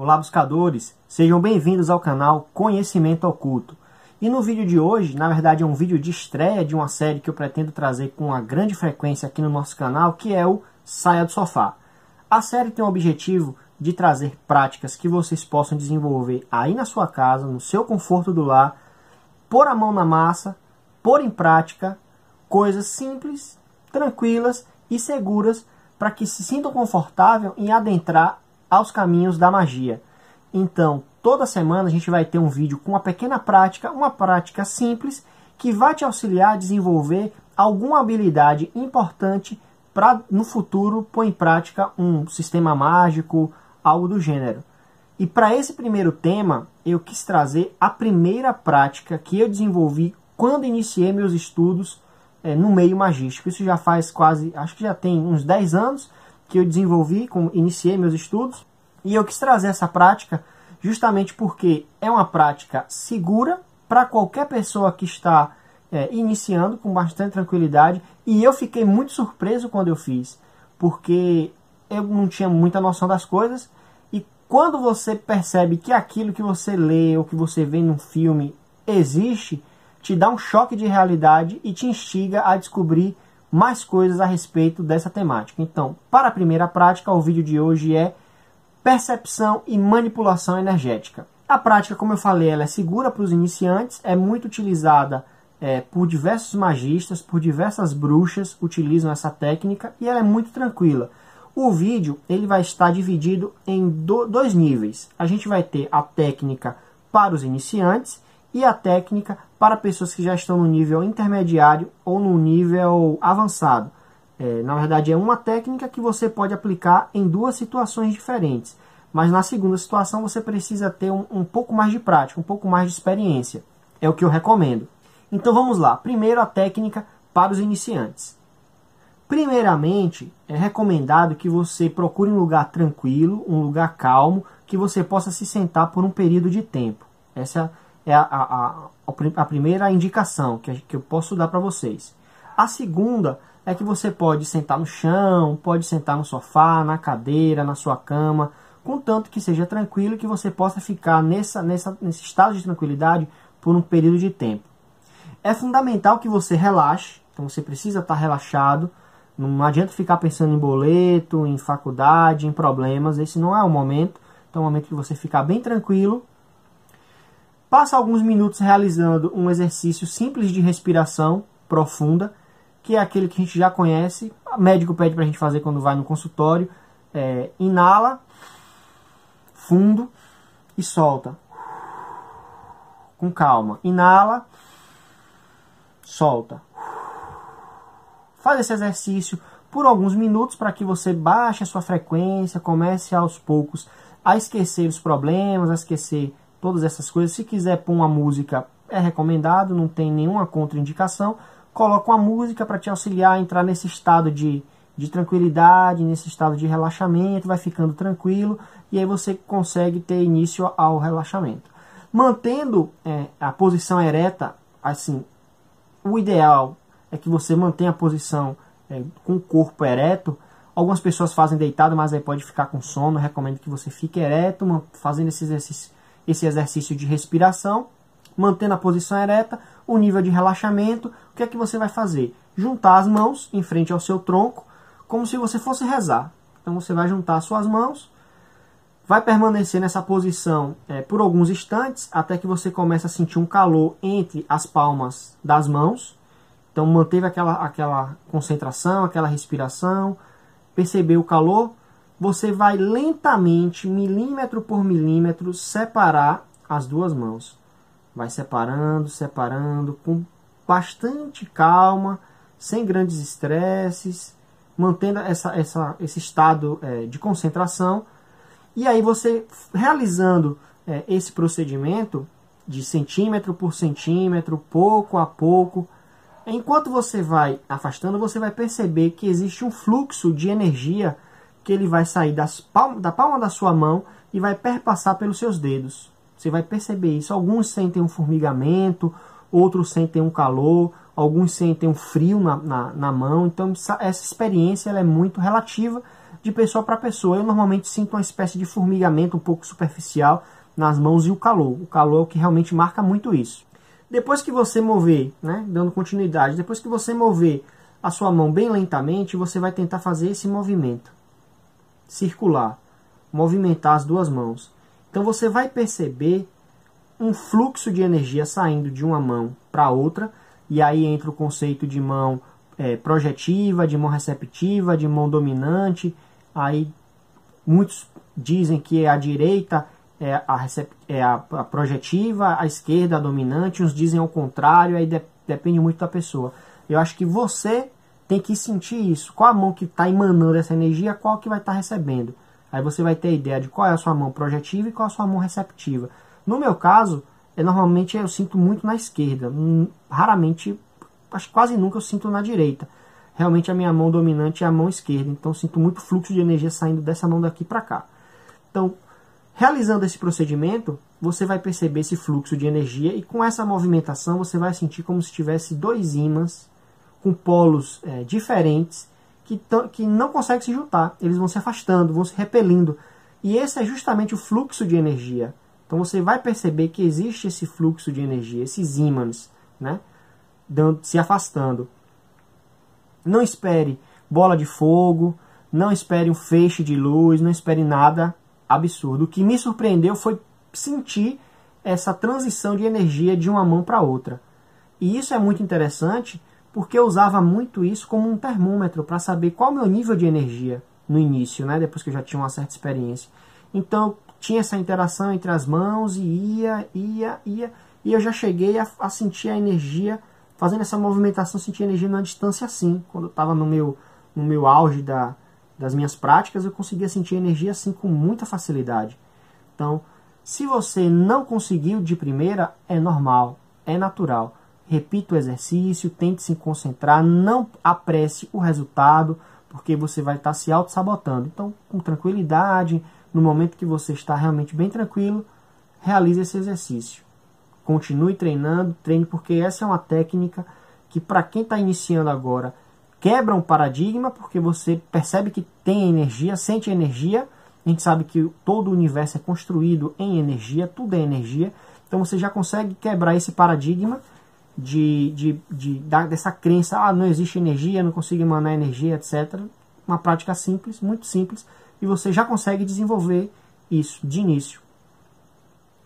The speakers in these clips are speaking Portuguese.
Olá, buscadores! Sejam bem-vindos ao canal Conhecimento Oculto. E no vídeo de hoje, na verdade é um vídeo de estreia de uma série que eu pretendo trazer com uma grande frequência aqui no nosso canal, que é o Saia do Sofá. A série tem o objetivo de trazer práticas que vocês possam desenvolver aí na sua casa, no seu conforto do lar, pôr a mão na massa, pôr em prática coisas simples, tranquilas e seguras para que se sintam confortável em adentrar aos caminhos da magia. Então, toda semana a gente vai ter um vídeo com uma pequena prática, uma prática simples, que vai te auxiliar a desenvolver alguma habilidade importante para no futuro pôr em prática um sistema mágico, algo do gênero. E para esse primeiro tema, eu quis trazer a primeira prática que eu desenvolvi quando iniciei meus estudos é, no meio magístico. Isso já faz quase, acho que já tem uns 10 anos, que eu desenvolvi, como iniciei meus estudos, e eu quis trazer essa prática justamente porque é uma prática segura para qualquer pessoa que está é, iniciando com bastante tranquilidade. E eu fiquei muito surpreso quando eu fiz, porque eu não tinha muita noção das coisas. E quando você percebe que aquilo que você lê ou que você vê num filme existe, te dá um choque de realidade e te instiga a descobrir mais coisas a respeito dessa temática. Então, para a primeira prática, o vídeo de hoje é percepção e manipulação energética. A prática, como eu falei, ela é segura para os iniciantes, é muito utilizada é, por diversos magistas, por diversas bruxas utilizam essa técnica e ela é muito tranquila. O vídeo ele vai estar dividido em do, dois níveis. A gente vai ter a técnica para os iniciantes e a técnica para pessoas que já estão no nível intermediário ou no nível avançado. É, na verdade, é uma técnica que você pode aplicar em duas situações diferentes. Mas na segunda situação você precisa ter um, um pouco mais de prática, um pouco mais de experiência. É o que eu recomendo. Então vamos lá. Primeiro a técnica para os iniciantes. Primeiramente, é recomendado que você procure um lugar tranquilo, um lugar calmo, que você possa se sentar por um período de tempo. Essa a, a, a, a primeira indicação que, que eu posso dar para vocês. A segunda é que você pode sentar no chão, pode sentar no sofá, na cadeira, na sua cama, contanto que seja tranquilo que você possa ficar nessa, nessa, nesse estado de tranquilidade por um período de tempo. É fundamental que você relaxe, então você precisa estar relaxado, não adianta ficar pensando em boleto, em faculdade, em problemas, esse não é o momento, então é o momento que você ficar bem tranquilo. Passa alguns minutos realizando um exercício simples de respiração profunda, que é aquele que a gente já conhece. O médico pede para a gente fazer quando vai no consultório. É, inala, fundo e solta. Com calma. Inala, solta. Faz esse exercício por alguns minutos para que você baixe a sua frequência, comece aos poucos a esquecer os problemas, a esquecer todas essas coisas. Se quiser pôr uma música, é recomendado, não tem nenhuma contraindicação coloca uma música para te auxiliar a entrar nesse estado de, de tranquilidade, nesse estado de relaxamento, vai ficando tranquilo e aí você consegue ter início ao relaxamento. Mantendo é, a posição ereta, assim, o ideal é que você mantenha a posição é, com o corpo ereto. Algumas pessoas fazem deitado, mas aí pode ficar com sono. recomendo que você fique ereto, fazendo esse exercício, esse exercício de respiração mantendo a posição ereta, o nível de relaxamento, o que é que você vai fazer? Juntar as mãos em frente ao seu tronco, como se você fosse rezar. Então você vai juntar suas mãos, vai permanecer nessa posição é, por alguns instantes, até que você comece a sentir um calor entre as palmas das mãos. Então manteve aquela, aquela concentração, aquela respiração, percebeu o calor, você vai lentamente, milímetro por milímetro, separar as duas mãos vai separando, separando com bastante calma, sem grandes estresses, mantendo essa, essa, esse estado é, de concentração. E aí você realizando é, esse procedimento de centímetro por centímetro, pouco a pouco, enquanto você vai afastando, você vai perceber que existe um fluxo de energia que ele vai sair palma, da palma da sua mão e vai perpassar pelos seus dedos. Você vai perceber isso. Alguns sentem um formigamento, outros sentem um calor, alguns sentem um frio na, na, na mão. Então, essa experiência ela é muito relativa, de pessoa para pessoa. Eu normalmente sinto uma espécie de formigamento um pouco superficial nas mãos e o calor. O calor é o que realmente marca muito isso. Depois que você mover, né, dando continuidade, depois que você mover a sua mão bem lentamente, você vai tentar fazer esse movimento circular, movimentar as duas mãos. Então você vai perceber um fluxo de energia saindo de uma mão para outra, e aí entra o conceito de mão é, projetiva, de mão receptiva, de mão dominante. Aí muitos dizem que a direita é a, é a, a projetiva, a esquerda a dominante, uns dizem ao contrário, aí de depende muito da pessoa. Eu acho que você tem que sentir isso. Qual a mão que está emanando essa energia, qual que vai estar tá recebendo. Aí você vai ter a ideia de qual é a sua mão projetiva e qual é a sua mão receptiva. No meu caso, é, normalmente eu sinto muito na esquerda. Hum, raramente, acho quase nunca eu sinto na direita. Realmente a minha mão dominante é a mão esquerda. Então eu sinto muito fluxo de energia saindo dessa mão daqui para cá. Então, realizando esse procedimento, você vai perceber esse fluxo de energia e com essa movimentação você vai sentir como se tivesse dois ímãs com polos é, diferentes que, que não conseguem se juntar. Eles vão se afastando, vão se repelindo. E esse é justamente o fluxo de energia. Então você vai perceber que existe esse fluxo de energia, esses ímãs, né? Dando, se afastando. Não espere bola de fogo, não espere um feixe de luz, não espere nada absurdo. O que me surpreendeu foi sentir essa transição de energia de uma mão para outra. E isso é muito interessante porque eu usava muito isso como um termômetro para saber qual o meu nível de energia no início, né, depois que eu já tinha uma certa experiência. Então tinha essa interação entre as mãos e ia, ia, ia, e eu já cheguei a, a sentir a energia, fazendo essa movimentação, sentir energia numa distância assim. Quando eu estava no meu, no meu auge da, das minhas práticas, eu conseguia sentir energia assim com muita facilidade. Então, se você não conseguiu de primeira, é normal, é natural repita o exercício, tente se concentrar, não apresse o resultado, porque você vai estar se auto-sabotando. Então, com tranquilidade, no momento que você está realmente bem tranquilo, realize esse exercício. Continue treinando, treine, porque essa é uma técnica que, para quem está iniciando agora, quebra um paradigma, porque você percebe que tem energia, sente energia. A gente sabe que todo o universo é construído em energia, tudo é energia. Então você já consegue quebrar esse paradigma de, de, de, dessa crença, ah, não existe energia, não consigo emanar energia, etc. Uma prática simples, muito simples, e você já consegue desenvolver isso de início,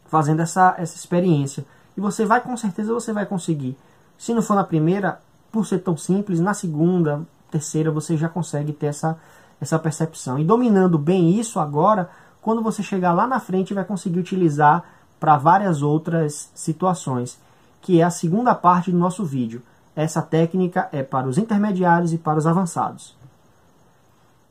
fazendo essa, essa experiência. E você vai, com certeza, você vai conseguir. Se não for na primeira, por ser tão simples, na segunda, terceira, você já consegue ter essa, essa percepção. E dominando bem isso agora, quando você chegar lá na frente, vai conseguir utilizar para várias outras situações que é a segunda parte do nosso vídeo. Essa técnica é para os intermediários e para os avançados.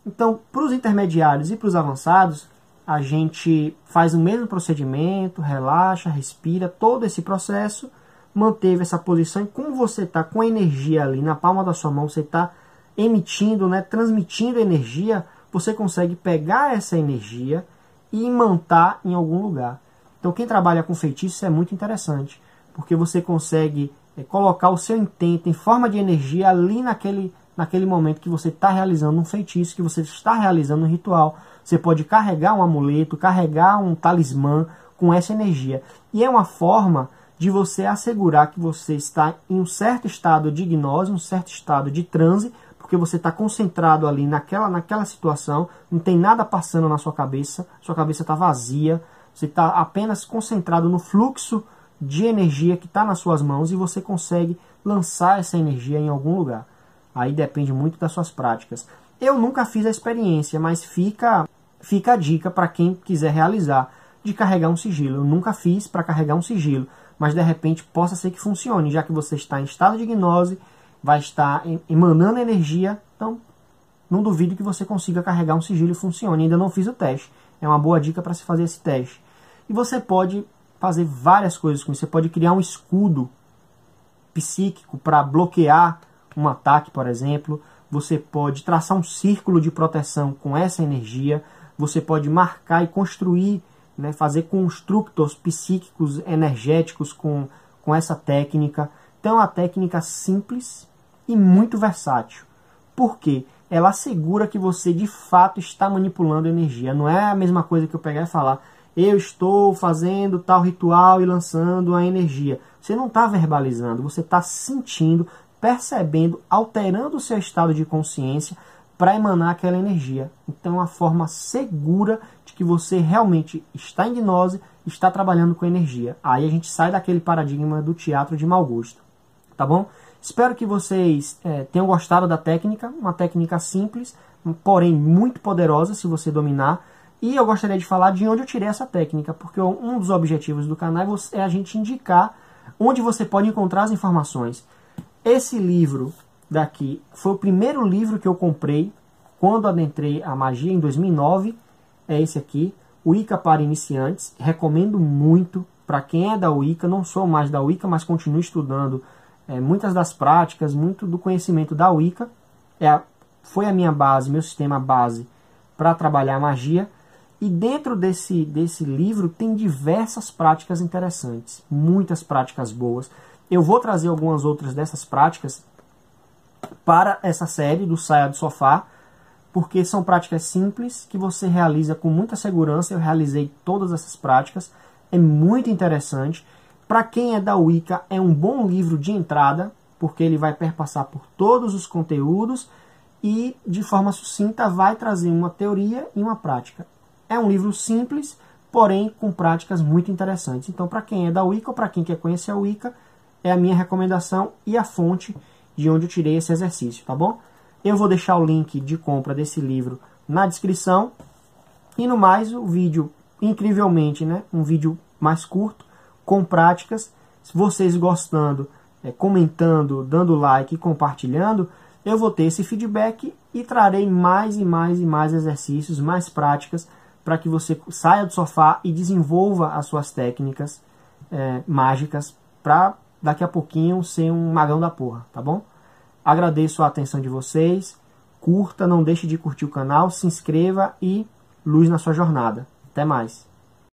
Então, para os intermediários e para os avançados, a gente faz o mesmo procedimento, relaxa, respira, todo esse processo, manteve essa posição e como você está com energia ali na palma da sua mão, você está emitindo, né, transmitindo energia, você consegue pegar essa energia e imantar em algum lugar. Então quem trabalha com feitiço é muito interessante porque você consegue é, colocar o seu intento em forma de energia ali naquele, naquele momento que você está realizando um feitiço, que você está realizando um ritual. Você pode carregar um amuleto, carregar um talismã com essa energia. E é uma forma de você assegurar que você está em um certo estado de gnose, um certo estado de transe, porque você está concentrado ali naquela, naquela situação, não tem nada passando na sua cabeça, sua cabeça está vazia, você está apenas concentrado no fluxo de energia que está nas suas mãos e você consegue lançar essa energia em algum lugar. Aí depende muito das suas práticas. Eu nunca fiz a experiência, mas fica, fica a dica para quem quiser realizar de carregar um sigilo. Eu nunca fiz para carregar um sigilo, mas de repente possa ser que funcione, já que você está em estado de gnose, vai estar emanando energia, então não duvido que você consiga carregar um sigilo e funcione. Ainda não fiz o teste. É uma boa dica para se fazer esse teste. E você pode fazer várias coisas com isso. Você pode criar um escudo psíquico para bloquear um ataque, por exemplo. Você pode traçar um círculo de proteção com essa energia. Você pode marcar e construir, né, fazer constructos psíquicos energéticos com, com essa técnica. Então é uma técnica simples e muito versátil. Por quê? ela assegura que você de fato está manipulando energia. Não é a mesma coisa que eu pegar e falar, eu estou fazendo tal ritual e lançando a energia. Você não está verbalizando, você está sentindo, percebendo, alterando o seu estado de consciência para emanar aquela energia. Então, é uma forma segura de que você realmente está em gnose, está trabalhando com energia. Aí a gente sai daquele paradigma do teatro de mau gosto. Tá bom? Espero que vocês é, tenham gostado da técnica, uma técnica simples, porém muito poderosa se você dominar. E eu gostaria de falar de onde eu tirei essa técnica, porque um dos objetivos do canal é a gente indicar onde você pode encontrar as informações. Esse livro daqui foi o primeiro livro que eu comprei quando adentrei a magia em 2009. É esse aqui, Wicca para iniciantes. Recomendo muito para quem é da Wicca. Não sou mais da Wicca, mas continuo estudando é, muitas das práticas, muito do conhecimento da Wicca. É a, foi a minha base, meu sistema base para trabalhar a magia. E dentro desse, desse livro tem diversas práticas interessantes, muitas práticas boas. Eu vou trazer algumas outras dessas práticas para essa série do Saia do Sofá, porque são práticas simples que você realiza com muita segurança. Eu realizei todas essas práticas, é muito interessante. Para quem é da Wicca, é um bom livro de entrada, porque ele vai perpassar por todos os conteúdos e, de forma sucinta, vai trazer uma teoria e uma prática. É um livro simples, porém com práticas muito interessantes. Então, para quem é da Wicca ou para quem quer conhecer a Wicca, é a minha recomendação e a fonte de onde eu tirei esse exercício, tá bom? Eu vou deixar o link de compra desse livro na descrição. E no mais, o vídeo, incrivelmente, né? Um vídeo mais curto, com práticas. Se vocês gostando, é, comentando, dando like e compartilhando, eu vou ter esse feedback e trarei mais e mais e mais exercícios, mais práticas, para que você saia do sofá e desenvolva as suas técnicas é, mágicas para daqui a pouquinho ser um magão da porra, tá bom? Agradeço a atenção de vocês. Curta, não deixe de curtir o canal, se inscreva e luz na sua jornada. Até mais.